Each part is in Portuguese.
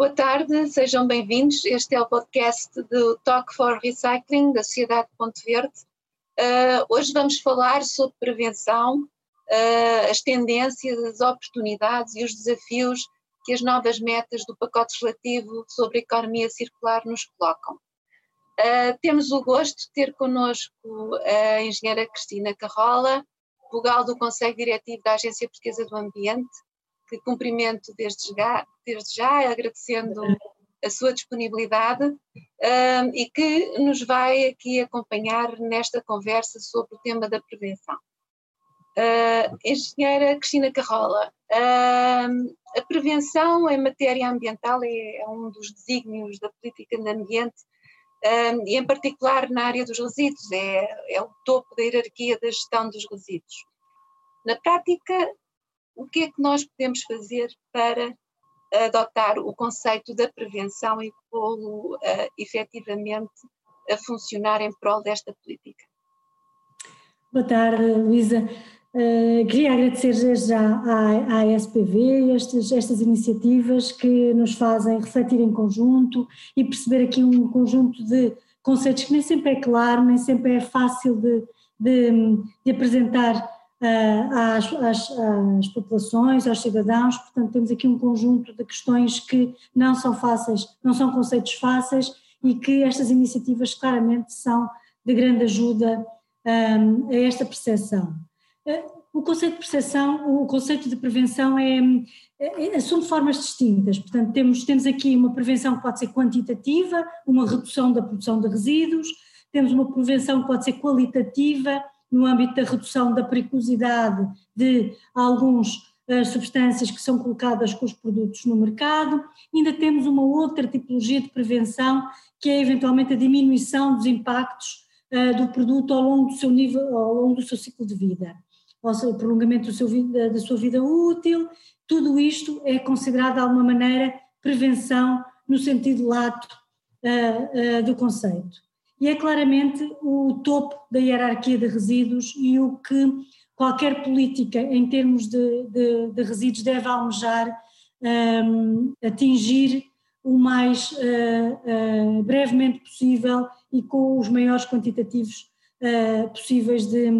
Boa tarde, sejam bem-vindos. Este é o podcast do Talk for Recycling da Sociedade Ponte Verde. Uh, hoje vamos falar sobre prevenção, uh, as tendências, as oportunidades e os desafios que as novas metas do pacote legislativo sobre a economia circular nos colocam. Uh, temos o gosto de ter connosco a engenheira Cristina Carrola, vogal do Conselho Diretivo da Agência Portuguesa do Ambiente, que cumprimento desde já, desde já agradecendo a sua disponibilidade um, e que nos vai aqui acompanhar nesta conversa sobre o tema da prevenção. Uh, engenheira Cristina Carrola, uh, a prevenção em matéria ambiental é, é, um dos desígnios da política de ambiente um, e em particular na área dos resíduos, é, é o topo da hierarquia da gestão dos resíduos. Na prática, o que é que nós podemos fazer para adotar o conceito da prevenção e pô-lo uh, efetivamente a funcionar em prol desta política? Boa tarde, Luísa. Uh, queria agradecer já à, à SPV estas, estas iniciativas que nos fazem refletir em conjunto e perceber aqui um conjunto de conceitos que nem sempre é claro, nem sempre é fácil de, de, de apresentar às, às, às, populações, aos cidadãos, portanto temos aqui um conjunto de questões que não são fáceis, não são conceitos fáceis e que estas iniciativas claramente são de grande ajuda um, a esta percepção. Eh, o conceito de percepção, o conceito de prevenção é, é, assume formas distintas, portanto temos, temos aqui uma prevenção que pode ser quantitativa, uma redução da produção de resíduos, temos uma prevenção que pode ser qualitativa, no âmbito da redução da periculosidade de alguns uh, substâncias que são colocadas com os produtos no mercado. Ainda temos uma outra tipologia de prevenção, que é eventualmente a diminuição dos impactos uh, do produto ao longo do seu nível, ao longo do seu ciclo de vida, ou seja, o prolongamento seu da sua vida útil. Tudo isto é considerado de alguma maneira prevenção no sentido lato uh, do conceito e é claramente o topo da hierarquia de resíduos e o que qualquer política em termos de, de, de resíduos deve almejar um, atingir o mais uh, uh, brevemente possível e com os maiores quantitativos uh, possíveis de,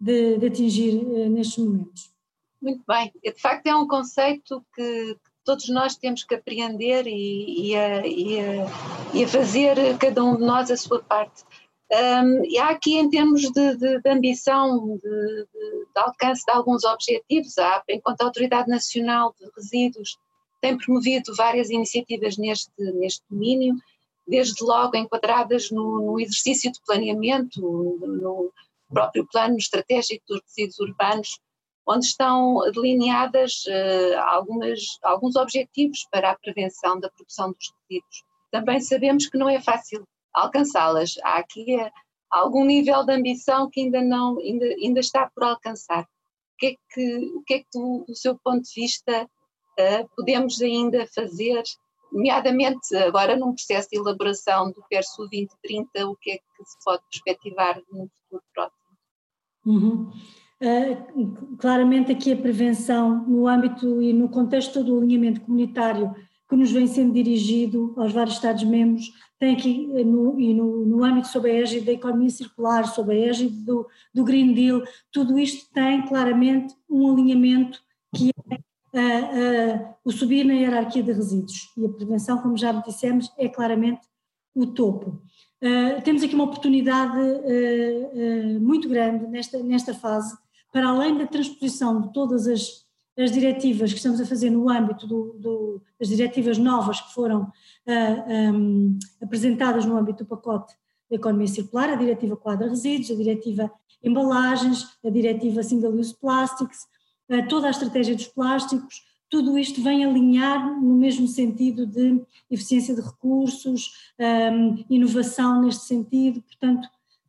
de, de atingir nestes momentos. Muito bem, de facto é um conceito que, todos nós temos que apreender e, e, a, e, a, e, a, fazer cada um de nós a sua parte. Um, e há aqui, em termos de, de, de ambição, de, de, alcance de alguns objetivos, há, enquanto a Autoridade Nacional de Resíduos tem promovido várias iniciativas neste, neste domínio, desde logo enquadradas no, no exercício de planeamento, no, no próprio plano estratégico dos resíduos urbanos, onde estão delineadas uh, algumas, alguns objetivos para a prevenção da produção dos resíduos. Também sabemos que não é fácil alcançá-las. Há aqui uh, algum nível de ambição que ainda não ainda, ainda está por alcançar. O que é que, o que, é que do, do seu ponto de vista uh, podemos ainda fazer, nomeadamente agora num processo de elaboração do PERSU 2030, o que é que se pode perspectivar no futuro próximo? Uhum. Uh, claramente aqui a prevenção no âmbito e no contexto do alinhamento comunitário que nos vem sendo dirigido aos vários Estados-membros, tem aqui eh, no, e no, no âmbito sob a égide da economia circular, sob a égide do, do Green Deal, tudo isto tem claramente um alinhamento que é uh, uh, o subir na hierarquia de resíduos e a prevenção, como já dissemos, é claramente o topo. Uh, temos aqui uma oportunidade muito grande nesta, nesta fase para além da transposição de todas as, as diretivas que estamos a fazer no âmbito do, do, das diretivas novas que foram uh, ah, um, apresentadas no âmbito do pacote da economia circular, a diretiva quadra resíduos, a diretiva embalagens, a diretiva single use plastics, uh, toda a estratégia dos plásticos, tudo isto vem alinhar no mesmo sentido de eficiência de recursos, um, inovação neste sentido, portanto,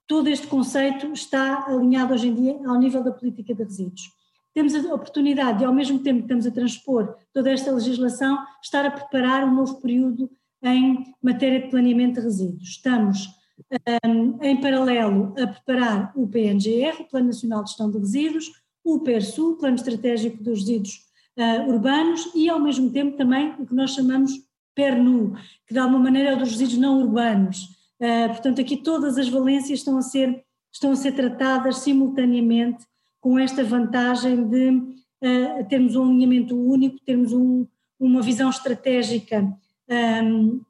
todo este conceito está alinhado hoje em dia ao nível da política de resíduos. Temos a oportunidade de, ao mesmo tempo que estamos a transpor toda esta legislação, estar a preparar um novo período em matéria de planeamento de resíduos. Estamos um, em paralelo a preparar o PNGR, o Plano Nacional de Gestão de Resíduos, o PERSU, Plano Estratégico dos Resíduos uh, Urbanos, e ao mesmo tempo também o que nós chamamos PERNU, que de alguma maneira é o dos resíduos não urbanos. Uh, portanto, aqui todas as valências estão a ser, estão a ser tratadas simultaneamente com esta vantagem de uh, termos um alinhamento único, termos um, uma visão estratégica, um,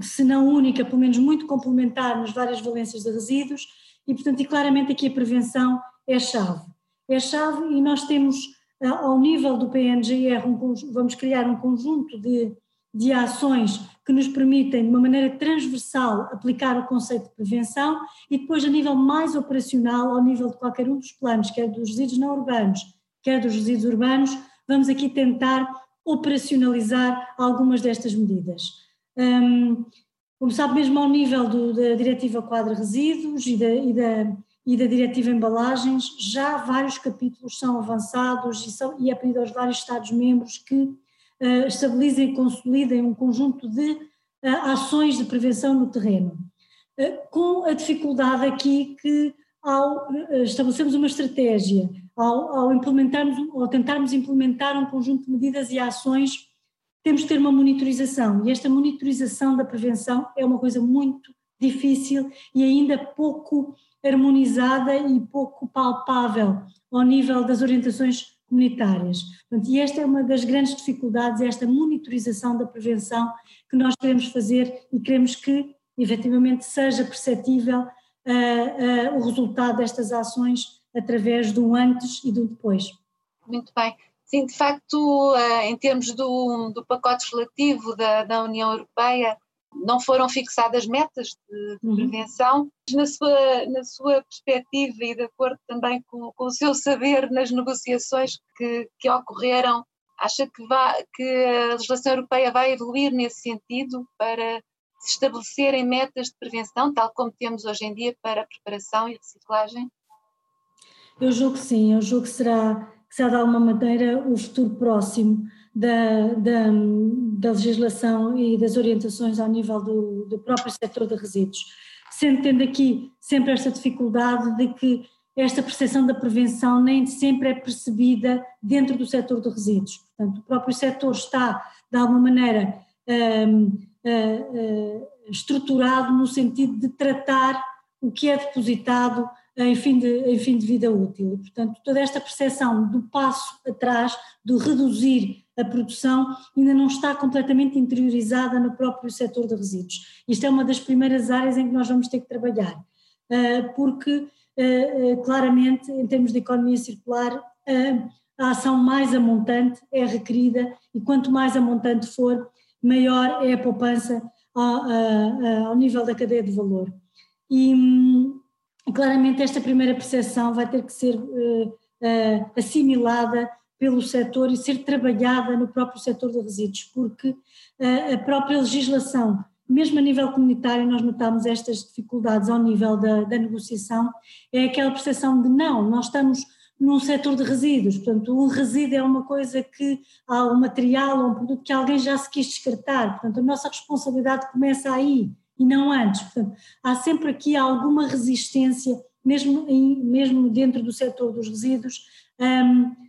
se não única, pelo menos muito complementar nas várias valências de resíduos, e portanto, e claramente aqui a prevenção é chave. É chave e nós temos, uh, ao nível do PNGR, um, vamos criar um conjunto de, de ações que nos permitem, de uma maneira transversal, aplicar o conceito de prevenção e depois, a nível mais operacional, ao nível de qualquer um dos planos, quer dos resíduos não urbanos, quer dos resíduos urbanos, vamos aqui tentar operacionalizar algumas destas medidas. Um, como sabe, mesmo ao nível do, da Diretiva Quadro Resíduos e da, e, da, e da Diretiva Embalagens, já vários capítulos são avançados e, são, e é pedido aos vários Estados-membros que uh, estabilizem e consolidem um conjunto de uh, ações de prevenção no terreno. Uh, com a dificuldade aqui que, ao estabelecermos uma estratégia ao, ao implementarmos, ao tentarmos implementar um conjunto de medidas e ações, temos que ter uma monitorização e esta monitorização da prevenção é uma coisa muito difícil e ainda pouco harmonizada e pouco palpável ao nível das orientações comunitárias. Portanto, e esta é uma das grandes dificuldades, esta monitorização da prevenção que nós queremos fazer e queremos que efetivamente seja perceptível uh, uh, o resultado destas ações através do antes e do depois. Muito bem. Sim, de facto, eh, em termos do, do pacote legislativo da, da União Europeia, não foram fixadas metas de, uhum. prevenção. Na sua, na sua perspectiva e de acordo também com, com o seu saber nas negociações que, que ocorreram, acha que, vai, que a legislação europeia vai evoluir nesse sentido para se estabelecerem metas de prevenção, tal como temos hoje em dia para a preparação e reciclagem? Eu julgo que sim, eu julgo que será, que será de alguma maneira o futuro próximo da, da, da legislação e das orientações ao nível do, do próprio setor de resíduos. Sendo tendo aqui sempre esta dificuldade de que esta percepção da prevenção nem sempre é percebida dentro do setor de resíduos. Portanto, o próprio setor está, de alguma maneira, um, uh, uh, estruturado no sentido de tratar o que é depositado em fim de, em fim de vida útil. E, portanto, toda esta percepção do passo atrás, do reduzir a produção, ainda não está completamente interiorizada no próprio setor de resíduos. Isto é uma das primeiras áreas em que nós vamos ter que trabalhar, eh, porque eh, eh, claramente, em termos de economia circular, a ação mais amontante é requerida e quanto mais amontante for, maior é a poupança ao, ao nível da cadeia de valor. E, hum, claramente esta primeira percepção vai ter que ser assimilada pelo setor e ser trabalhada no próprio setor de resíduos, porque uh, a própria legislação, mesmo a nível comunitário, nós notamos estas dificuldades ao nível da, da negociação, é aquela percepção de não, nós estamos num setor de resíduos, portanto um resíduo é uma coisa que há um material ou um produto que alguém já se quis descartar, portanto a nossa responsabilidade começa aí, e não antes. Portanto, há sempre aqui alguma resistência, mesmo, em, mesmo dentro do setor dos resíduos, um,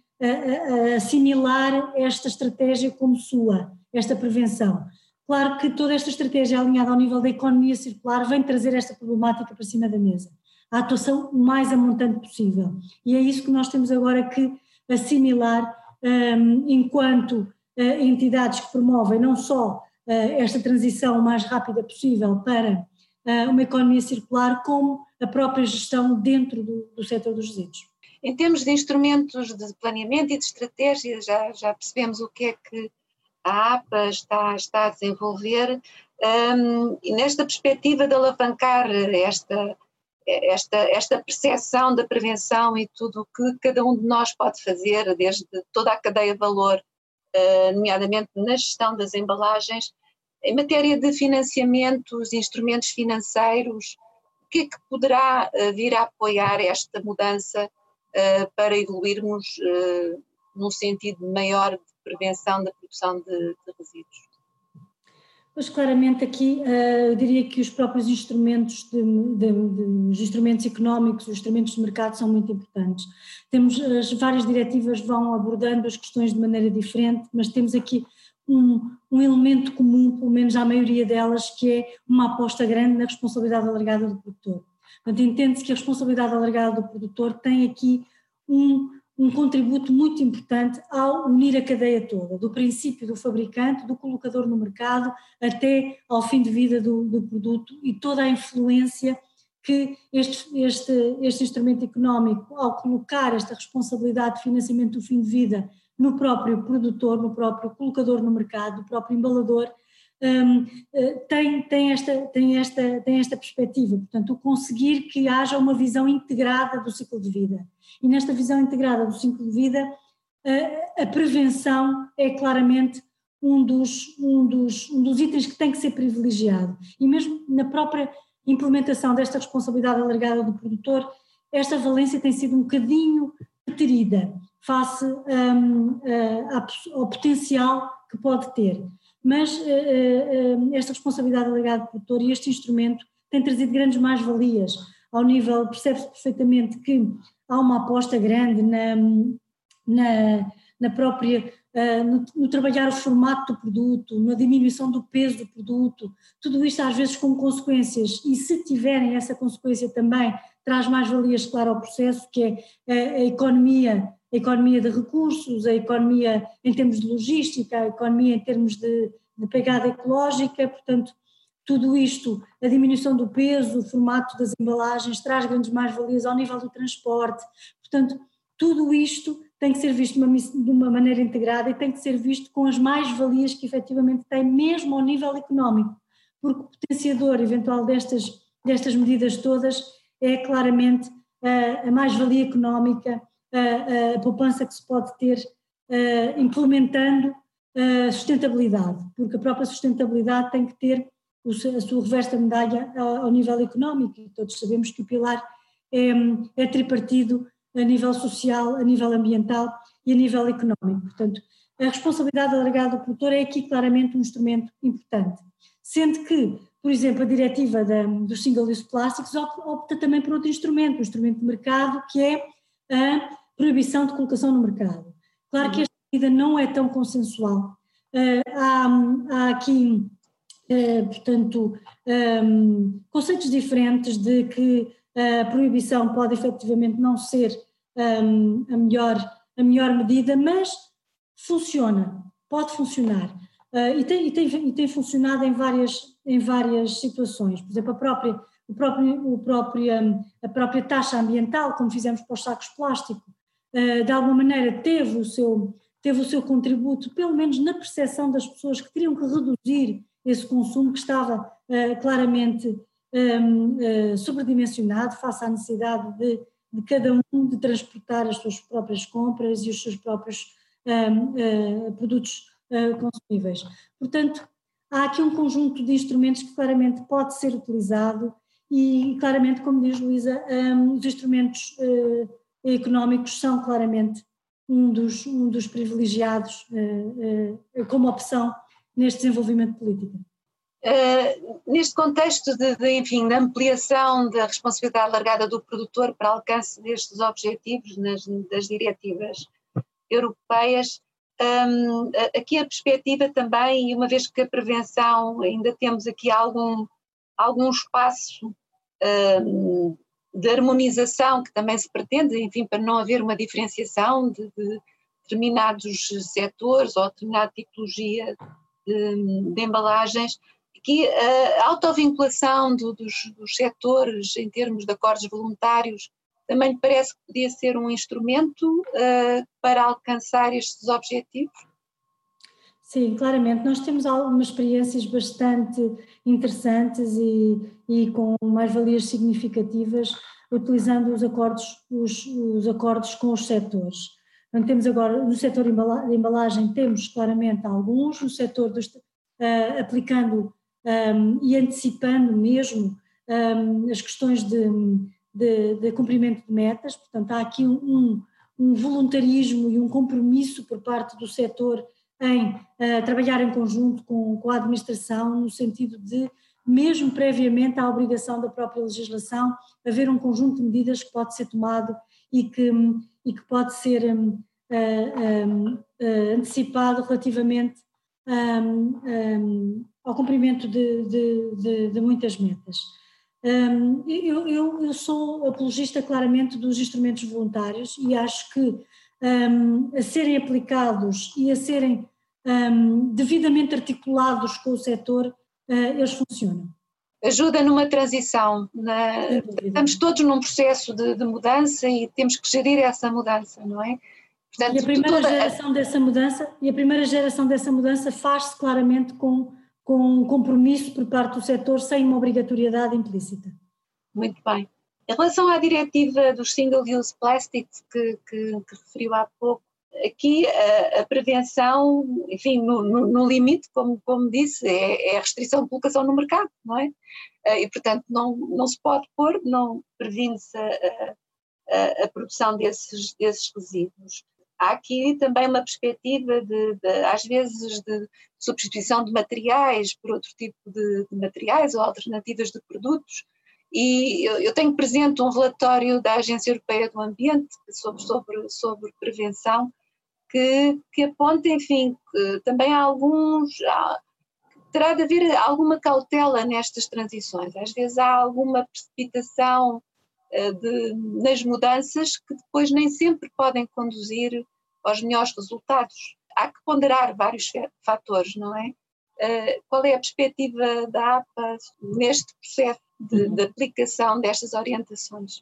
assimilar esta estratégia como sua, esta prevenção. Claro que toda esta estratégia alinhada ao nível da economia circular vem trazer esta problemática para cima da mesa. A atuação mais amontante possível. E é isso que nós temos agora que assimilar um, enquanto uh, entidades que promovem não só eh, esta transição o mais rápida possível para eh, uma economia circular, como a própria gestão dentro do, do setor dos resíduos. Em termos de instrumentos de planeamento e de estratégia, já, já percebemos o que é que a APA está, está a desenvolver, um, e nesta perspectiva de alavancar esta, esta, esta percepção da prevenção e tudo o que cada um de nós pode fazer, desde toda a cadeia de valor eh, nomeadamente na gestão das embalagens. Em matéria de financiamentos, instrumentos financeiros, o que é que poderá eh, vir a apoiar esta mudança para evoluirmos num sentido maior de prevenção da produção de, de resíduos? Pois claramente aqui eu diria que os próprios instrumentos de, de, de, os instrumentos económicos, os instrumentos de mercado são muito importantes. Temos as várias diretivas vão abordando as questões de maneira diferente, mas temos aqui um, um elemento comum, pelo menos à maioria delas, que é uma aposta grande na responsabilidade alargada do produtor. Portanto, entende-se que a responsabilidade alargada do produtor tem aqui um, um contributo muito importante ao unir a cadeia toda, do princípio do fabricante, do colocador no mercado, até ao fim de vida do, do produto e toda a influência que este, este, este instrumento económico, ao colocar esta responsabilidade de financiamento do fim de vida no próprio produtor, no próprio colocador no mercado, no próprio embalador, um, eh, tem, tem, esta, tem, esta, tem esta perspectiva, portanto, o conseguir que haja uma visão integrada do ciclo de vida. E nesta visão integrada do ciclo de vida, a, a prevenção é claramente um dos, um, dos, um dos itens que tem que ser privilegiado. E mesmo na própria implementação desta responsabilidade alargada do produtor, esta valência tem sido um bocadinho deterida face um, ao potencial que pode ter mas uh, uh, esta responsabilidade alegada do produtor e este instrumento tem trazido grandes mais-valias ao nível, percebe-se perfeitamente que há uma aposta grande na, na, na própria, no, no, trabalhar o formato do produto, na diminuição do peso do produto, tudo isto às vezes com consequências, e se tiverem essa consequência também, traz mais-valias, claro, ao processo, que é a, a economia a economia de recursos, a economia em termos de logística, a economia em termos de, de pegada ecológica, portanto, tudo isto, a diminuição do peso, o formato das embalagens, traz grandes mais-valias ao nível do transporte, portanto, tudo isto tem que ser visto de uma, maneira integrada e tem que ser visto com as mais-valias que efetivamente tem, mesmo ao nível económico, porque o potenciador eventual destas, destas medidas todas é claramente a, a mais-valia económica, a, poupança que se pode ter implementando a sustentabilidade, porque a própria sustentabilidade tem que ter o, a sua reversa da medalha ao, nível económico, e todos sabemos que o pilar é, é tripartido a nível social, a nível ambiental e a nível económico. Portanto, a responsabilidade alargada do produtor é aqui claramente um instrumento importante. Sendo que, por exemplo, a diretiva da, dos single-use plásticos opta também por outro instrumento, um instrumento de mercado, que é a proibição de colocação no mercado. Claro que esta medida não é tão consensual. Uh, há, há, aqui, uh, portanto, um, conceitos diferentes de que a proibição pode efetivamente não ser a, melhor, a melhor medida, mas funciona, pode funcionar. E, tem, e, tem, e tem funcionado em várias, em várias situações. Por exemplo, a própria, o próprio, o próprio, a própria taxa ambiental, como fizemos para os sacos plásticos, de alguma maneira teve o seu teve o seu contributo, pelo menos na percepção das pessoas que teriam que reduzir esse consumo que estava uh, claramente ehm, eh, sobredimensionado face à necessidade de, de, cada um de transportar as suas próprias compras e os seus próprios ehm, produtos consumíveis. Portanto, há aqui um conjunto de instrumentos que claramente pode ser utilizado e claramente, como diz Luísa, ehm, os instrumentos económicos são claramente um dos, um dos privilegiados uh, uh, como opção neste desenvolvimento político. Uh, neste contexto de, de, enfim, da ampliação da responsabilidade alargada do produtor para alcance destes objetivos nas, das diretivas europeias, um, aqui a perspectiva também, uma vez que a prevenção ainda temos aqui algum, algum espaço um, de harmonização que também se pretende, enfim, para não haver uma diferenciação de, de determinados setores ou determinada tipologia de, de embalagens, que a autovinculação do, dos, dos setores em termos de acordos voluntários também lhe parece que podia ser um instrumento uh, para alcançar estes objetivos? Sim, claramente. Nós temos algumas experiências bastante interessantes e, e com mais-valias significativas utilizando os acordos, os, os acordos com os setores. Então, temos agora, no setor de embalagem, temos claramente alguns, no setor dos, uh, aplicando um, e antecipando mesmo um, as questões de, de, de, cumprimento de metas, portanto, há aqui um, um voluntarismo e um compromisso por parte do setor em uh, trabalhar em conjunto com, com a administração, no sentido de, mesmo previamente à obrigação da própria legislação, haver um conjunto de medidas que pode ser tomado e que, e que pode ser um, uh, um, uh, antecipado relativamente um, um, ao cumprimento de, de, de, de muitas metas. Um, eu, eu, eu, sou apologista claramente dos instrumentos voluntários e acho que um, a serem aplicados e a serem um, devidamente articulados com o setor, uh, eles funcionam. Ajuda numa transição, na, estamos todos num processo de, de, mudança e temos que gerir essa mudança, não é? Portanto, e a primeira toda... geração dessa mudança e a primeira geração dessa mudança faz-se claramente com com um compromisso por parte do setor sem uma obrigatoriedade implícita. Muito bem. Em relação à diretiva dos single-use plastics que, que, que, referiu há pouco, aqui a, a prevenção, enfim, no, no, no, limite, como, como disse, é, é, a restrição de colocação no mercado, não é? Eh, e, portanto, não, não se pode pôr, não previne-se a, a, a, produção desses, desses resíduos há aqui também uma perspectiva de, de, às vezes, de substituição de materiais por outro tipo de, de materiais ou alternativas de produtos. E eu, eu, tenho presente um relatório da Agência Europeia do Ambiente sobre, sobre, sobre prevenção que, que aponta, enfim, que também há alguns. Há, terá de haver alguma cautela nestas transições. Às vezes há alguma precipitação eh, de, nas mudanças que depois nem sempre podem conduzir aos melhores resultados. Há que ponderar vários fatores, não é? Uh, qual é a perspectiva da APA neste processo de, uhum. de aplicação destas orientações?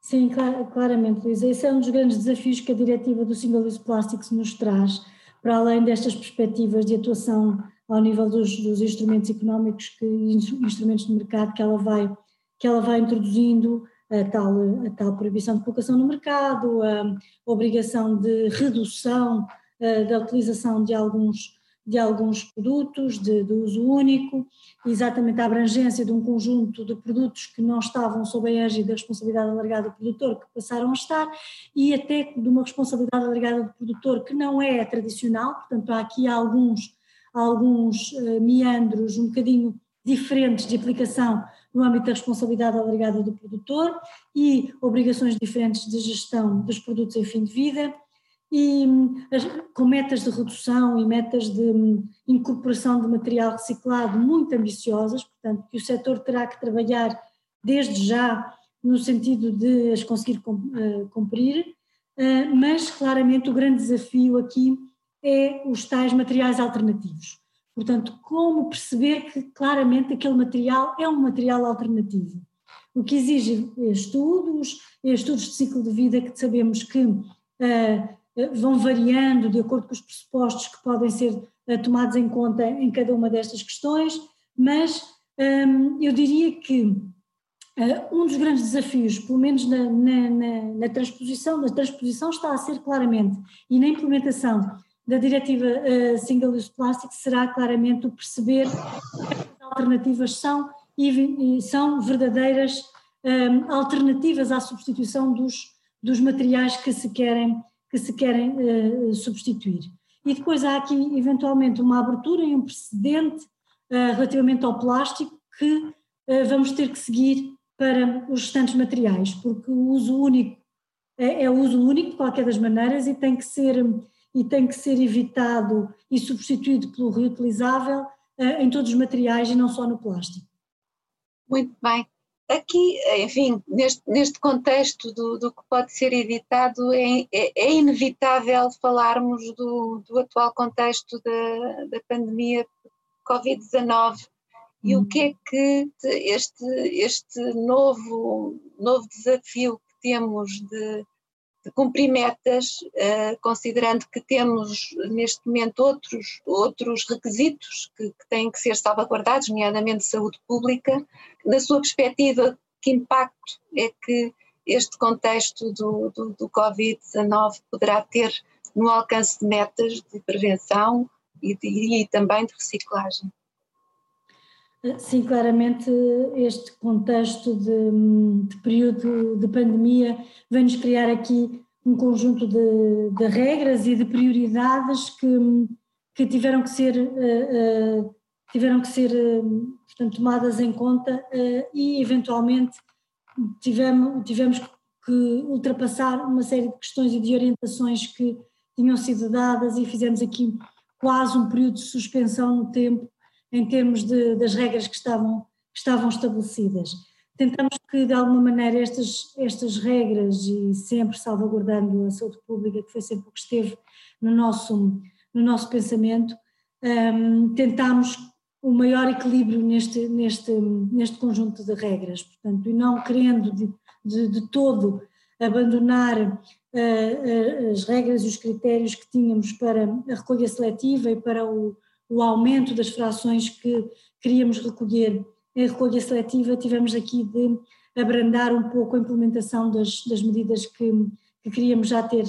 Sim, clar, claramente, Luísa. Esse é um dos grandes desafios que a diretiva do Single Use Plastics nos traz, para além destas perspectivas de atuação ao nível dos, dos instrumentos económicos, que, instrumentos de mercado que ela vai, que ela vai introduzindo, a tal, a tal proibição de colocação no mercado, a obrigação de redução da utilização de alguns, de alguns produtos de, de, uso único, exatamente a abrangência de um conjunto de produtos que não estavam sob a égide da responsabilidade alargada do produtor, que passaram a estar, e até de uma responsabilidade alargada do produtor que não é tradicional, portanto há aqui alguns, alguns uh, meandros um bocadinho diferentes de aplicação no âmbito da responsabilidade alargada do produtor e obrigações diferentes de gestão dos produtos em fim de vida e com metas de redução e metas de hum, incorporação de material reciclado muito ambiciosas, portanto que o setor terá que trabalhar desde já no sentido de as conseguir eh, cumprir, eh, mas claramente o grande desafio aqui é os tais materiais alternativos. Portanto, como perceber que claramente aquele material é um material alternativo? O que exige estudos, estudos de ciclo de vida que sabemos que uh, vão variando de acordo com os pressupostos que podem ser uh, tomados em conta em cada uma destas questões, mas um, eu diria que uh, um dos grandes desafios, pelo menos na, na, na, na transposição, na transposição está a ser claramente, e na implementação da diretiva Single Use Plastic será claramente o perceber que as alternativas são, e, são verdadeiras um, eh, alternativas à substituição dos, dos materiais que se querem, que se querem uh, substituir. E depois há aqui eventualmente uma abertura e um precedente uh, relativamente ao plástico que vamos ter que seguir para os restantes materiais, porque o uso único é, é o uso único de qualquer das maneiras e tem que ser e tem que ser evitado e substituído pelo reutilizável em todos os materiais e não só no plástico. Muito bem. Aqui, enfim, neste, neste contexto do, do que pode ser evitado, é, é, é inevitável falarmos do, do, atual contexto da, da pandemia Covid-19 e o que é que este, este novo, novo desafio que temos de de cumprir metas, uh, considerando que temos neste momento outros, outros requisitos que, que, têm que ser salvaguardados, nomeadamente saúde pública. Na sua perspectiva, que impacto é que este contexto do, do, do Covid-19 poderá ter no alcance de metas de prevenção e, de, e também de reciclagem? Sim, claramente este contexto de, de período de pandemia vem-nos criar aqui um conjunto de, de, regras e de prioridades que, que tiveram que ser, uh, uh, tiveram que ser uh, portanto, tomadas em conta e eventualmente tivemos, tivemos que ultrapassar uma série de questões e de orientações que tinham sido dadas e fizemos aqui quase um período de suspensão no tempo em termos de, das regras que estavam, que estavam estabelecidas. Tentamos que, de alguma maneira, estas, estas regras, e sempre salvaguardando a saúde pública, que foi sempre o que esteve no nosso, no nosso pensamento, um, tentámos o maior equilíbrio neste, neste, neste conjunto de regras, portanto, e não querendo de, de, de todo abandonar uh, as regras e os critérios que tínhamos para a recolha seletiva e para o, o aumento das frações que queríamos recolher em recolha seletiva, tivemos aqui de abrandar um pouco a implementação das, das medidas que, que, queríamos já ter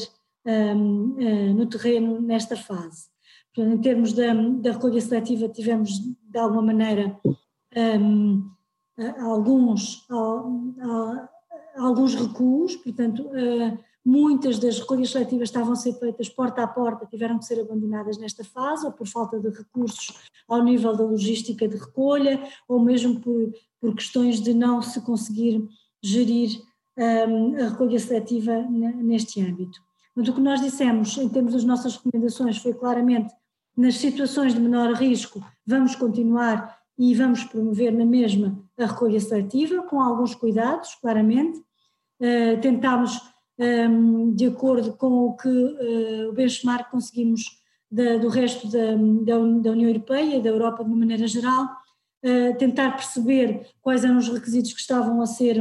um, uh, eh, no terreno nesta fase. Portanto, em termos da, da recolha seletiva, tivemos de alguma maneira um, alguns, alguns recuos, portanto, uh, muitas das recolhas seletivas estavam a ser feitas porta a porta, tiveram que ser abandonadas nesta fase, ou por falta de recursos ao nível da logística de recolha, ou mesmo por, por questões de não se conseguir gerir um, a recolha seletiva neste âmbito. Mas o que nós dissemos em termos das nossas recomendações foi claramente nas situações de menor risco vamos continuar e vamos promover na mesma a recolha seletiva, com alguns cuidados, claramente. Uh, tentámos um, de acordo com o que uh, o benchmark conseguimos da, do resto da, da, União Europeia, da Europa de uma maneira geral, uh, tentar perceber quais eram os requisitos que estavam a ser,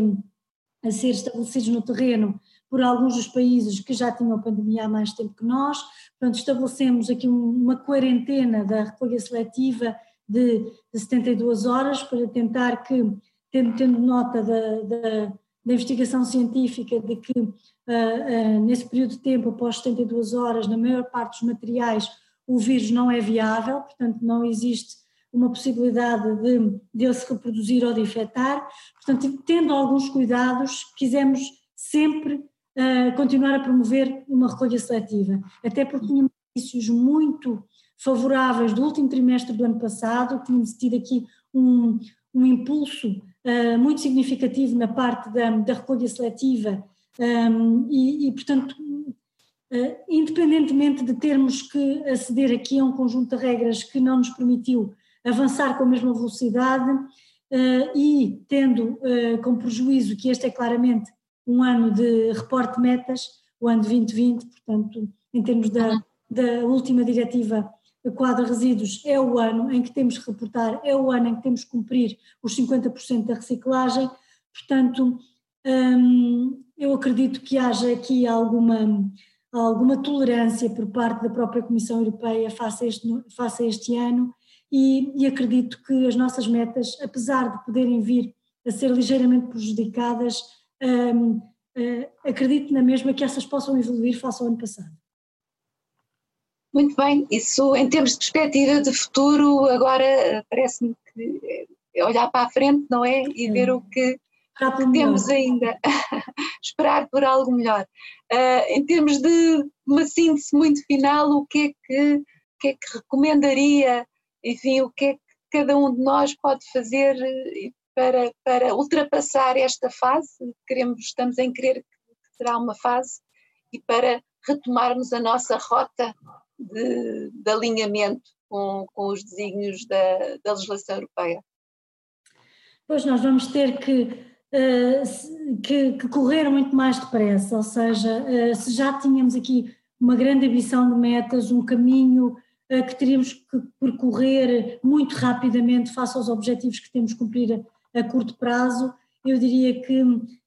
a ser estabelecidos no terreno por alguns dos países que já tinham pandemia há mais tempo que nós, portanto estabelecemos aqui uma quarentena da recolha seletiva de, de 72 horas para tentar que, tendo, tendo nota da, da da investigação científica de que uh, uh, nesse período de tempo, após 72 horas, na maior parte dos materiais, o vírus não é viável, portanto não existe uma possibilidade de, de ele se reproduzir ou de infectar. Portanto, tendo alguns cuidados, quisemos sempre uh, continuar a promover uma recolha seletiva, até porque tínhamos indícios muito favoráveis do último trimestre do ano passado, tínhamos tido aqui um, um impulso uh, muito significativo na parte da, da recolha seletiva um, e, e, portanto, uh, independentemente de termos que aceder aqui a um conjunto de regras que não nos permitiu avançar com a mesma velocidade uh, e tendo com prejuízo que este é claramente um ano de reporte de metas, o ano de 2020, portanto, em termos da, da última diretiva o quadro resíduos é o ano em que temos que reportar, é o ano em que temos que cumprir os 50% da reciclagem, portanto, hum, eu acredito que haja aqui alguma, alguma tolerância por parte da própria Comissão Europeia face a este, face a este ano e, e acredito que as nossas metas, apesar de poderem vir a ser ligeiramente prejudicadas, hum, hum, acredito na mesma que essas possam evoluir face ao ano passado. Muito bem, isso em termos de perspectiva de futuro, agora parece-me que é olhar para a frente, não é? E ver o que, que temos ainda, esperar por algo melhor. Uh, em termos de uma síntese muito final, o que é que, que, é que recomendaria, enfim, o que é que cada um de nós pode fazer eh, para, para ultrapassar esta fase? Queremos, estamos em crer que será uma fase e para retomarmos a nossa rota de, de alinhamento com, com, os desígnios da, da, legislação europeia? Pois nós vamos ter que, uh, que, que, correr muito mais depressa, ou seja, uh, se já tínhamos aqui uma grande ambição de metas, um caminho uh, que teríamos que percorrer muito rapidamente face aos objetivos que temos que cumprir a, a curto prazo, eu diria que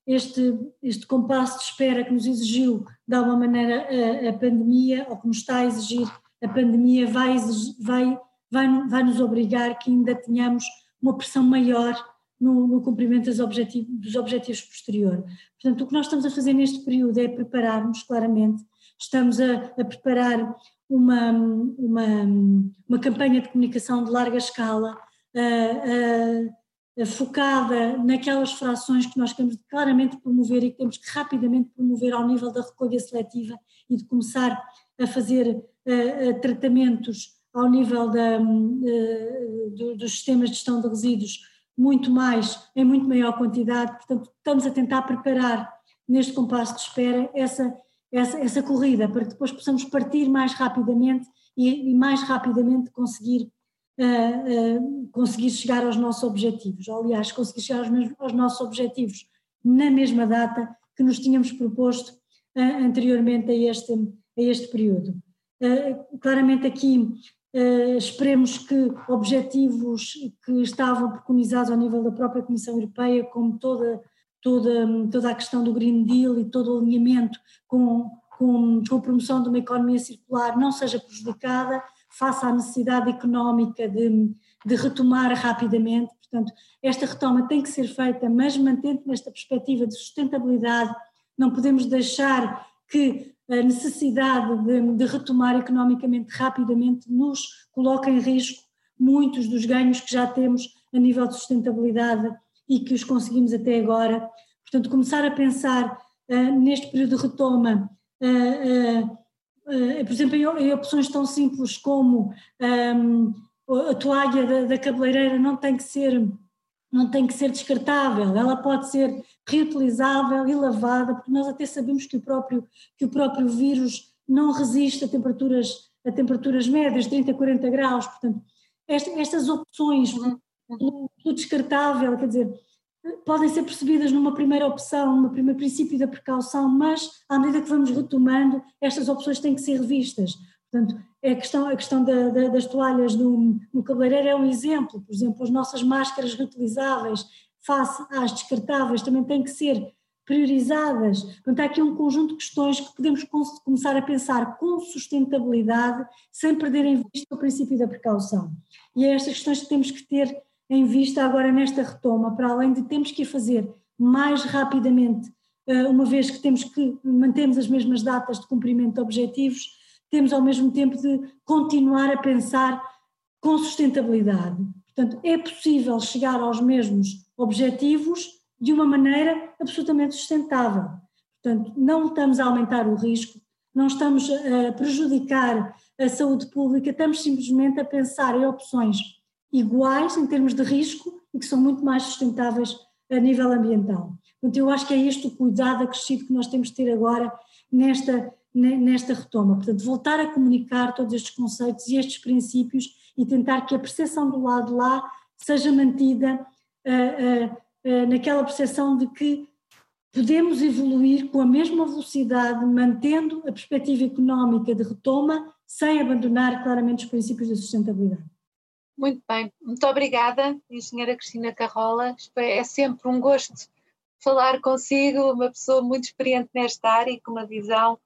este, este compasso de espera que nos exigiu de alguma maneira a, a pandemia, ou que nos está a exigir a pandemia, vai, vai, vai, vai nos obrigar que ainda tenhamos uma pressão maior no, no cumprimento dos objetivos, dos objetivos posterior. Portanto, o que nós estamos a fazer neste período é prepararmos claramente, estamos a, a preparar uma, uma, uma campanha de comunicação de larga escala, a, focada naquelas frações que nós queremos claramente promover e que temos que rapidamente promover ao nível da recolha seletiva e de começar a fazer uh, tratamentos ao nível da, uh, do, dos sistemas de gestão de resíduos muito mais, em muito maior quantidade, portanto estamos a tentar preparar neste compasso de espera essa, essa, essa corrida para que depois possamos partir mais rapidamente e, e mais rapidamente conseguir, uh, uh, conseguir chegar aos nossos objetivos. Aliás, conseguir chegar aos, mesmos, aos, nossos objetivos na mesma data que nos tínhamos proposto uh, anteriormente a este, a este período. claramente aqui esperemos que objetivos que estavam preconizados ao nível da própria Comissão Europeia, como toda, toda, toda a questão do Green Deal e todo o alinhamento com, com, com a promoção de uma economia circular, não seja prejudicada face à necessidade económica de, de retomar rapidamente. Portanto, esta retoma tem que ser feita, mas mantendo nesta perspectiva de sustentabilidade, não podemos deixar que a necessidade de, de, retomar economicamente rapidamente nos coloca em risco muitos dos ganhos que já temos a nível de sustentabilidade e que os conseguimos até agora. Portanto, começar a pensar uh, neste período de retoma, uh, uh, por exemplo, em, opções tão simples como um, a toalha da, da cabeleireira não tem que ser não tem que ser descartável, ela pode ser reutilizável e lavada, porque nós até sabemos que o próprio, que o próprio vírus não resiste a temperaturas, a temperaturas médias, 30, 40 graus, portanto, estas opções uhum. do, do descartável, quer dizer, podem ser percebidas numa primeira opção, num primeiro princípio da precaução, mas à medida que vamos retomando, estas opções têm que ser revistas. Portanto, a questão, a questão da, da, das toalhas no, no cabeleireiro é um exemplo, por exemplo, as nossas máscaras reutilizáveis face às descartáveis também têm que ser priorizadas. Portanto, há aqui um conjunto de questões que podemos começar a pensar com sustentabilidade, sem perder em vista o princípio da precaução. E é estas questões que temos que ter em vista agora nesta retoma, para além de temos que ir fazer mais rapidamente, eh, uma vez que temos que mantemos as mesmas datas de cumprimento de objetivos, temos ao mesmo tempo de continuar a pensar com sustentabilidade. Portanto, é possível chegar aos mesmos objetivos de uma maneira absolutamente sustentável. Portanto, não estamos a aumentar o risco, não estamos a prejudicar a saúde pública, estamos simplesmente a pensar em opções iguais em termos de risco e que são muito mais sustentáveis a nível ambiental. Portanto, eu acho que é este o cuidado acrescido que nós temos de ter agora nesta nesta retoma. Portanto, voltar a comunicar todos estes conceitos e estes princípios e tentar que a percepção do lado lá seja mantida uh, uh, uh, naquela percepção de que podemos evoluir com a mesma velocidade, mantendo a perspectiva económica de retoma, sem abandonar claramente os princípios da sustentabilidade. Muito bem, muito obrigada, engenheira Cristina Carrola. É sempre um gosto falar consigo, uma pessoa muito experiente nesta área e com uma visão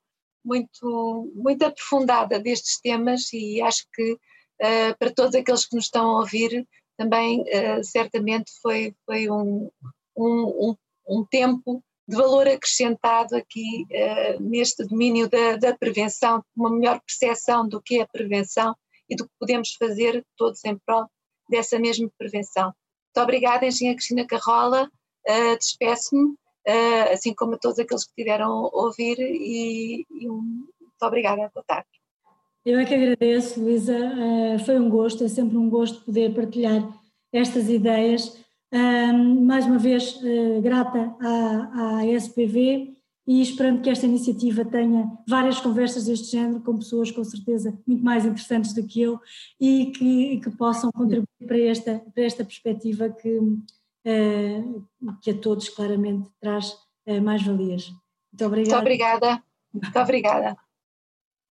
muito, muito aprofundada destes temas e acho que uh, para todos aqueles que nos estão a ouvir também uh, certamente foi, foi um, um, um, tempo de valor acrescentado aqui uh, neste domínio da, da prevenção, uma melhor percepção do que é a prevenção e do que podemos fazer todos em prol dessa mesma prevenção. Muito obrigada, Engenheira Cristina Carrola, uh, despeço-me uh, assim como a todos aqueles que tiveram a ouvir e, e um, muito obrigada, boa tarde. Eu é que agradeço, Luísa, uh, foi um gosto, é sempre um gosto poder partilhar estas ideias. mais uma vez, uh, grata à, à SPV e esperando que esta iniciativa tenha várias conversas deste género com pessoas com certeza muito mais interessantes do que eu e que, que possam contribuir para esta, para esta perspectiva que, eh, que a todos claramente traz eh, mais valias. Muito obrigada. Muito obrigada. Muito obrigada.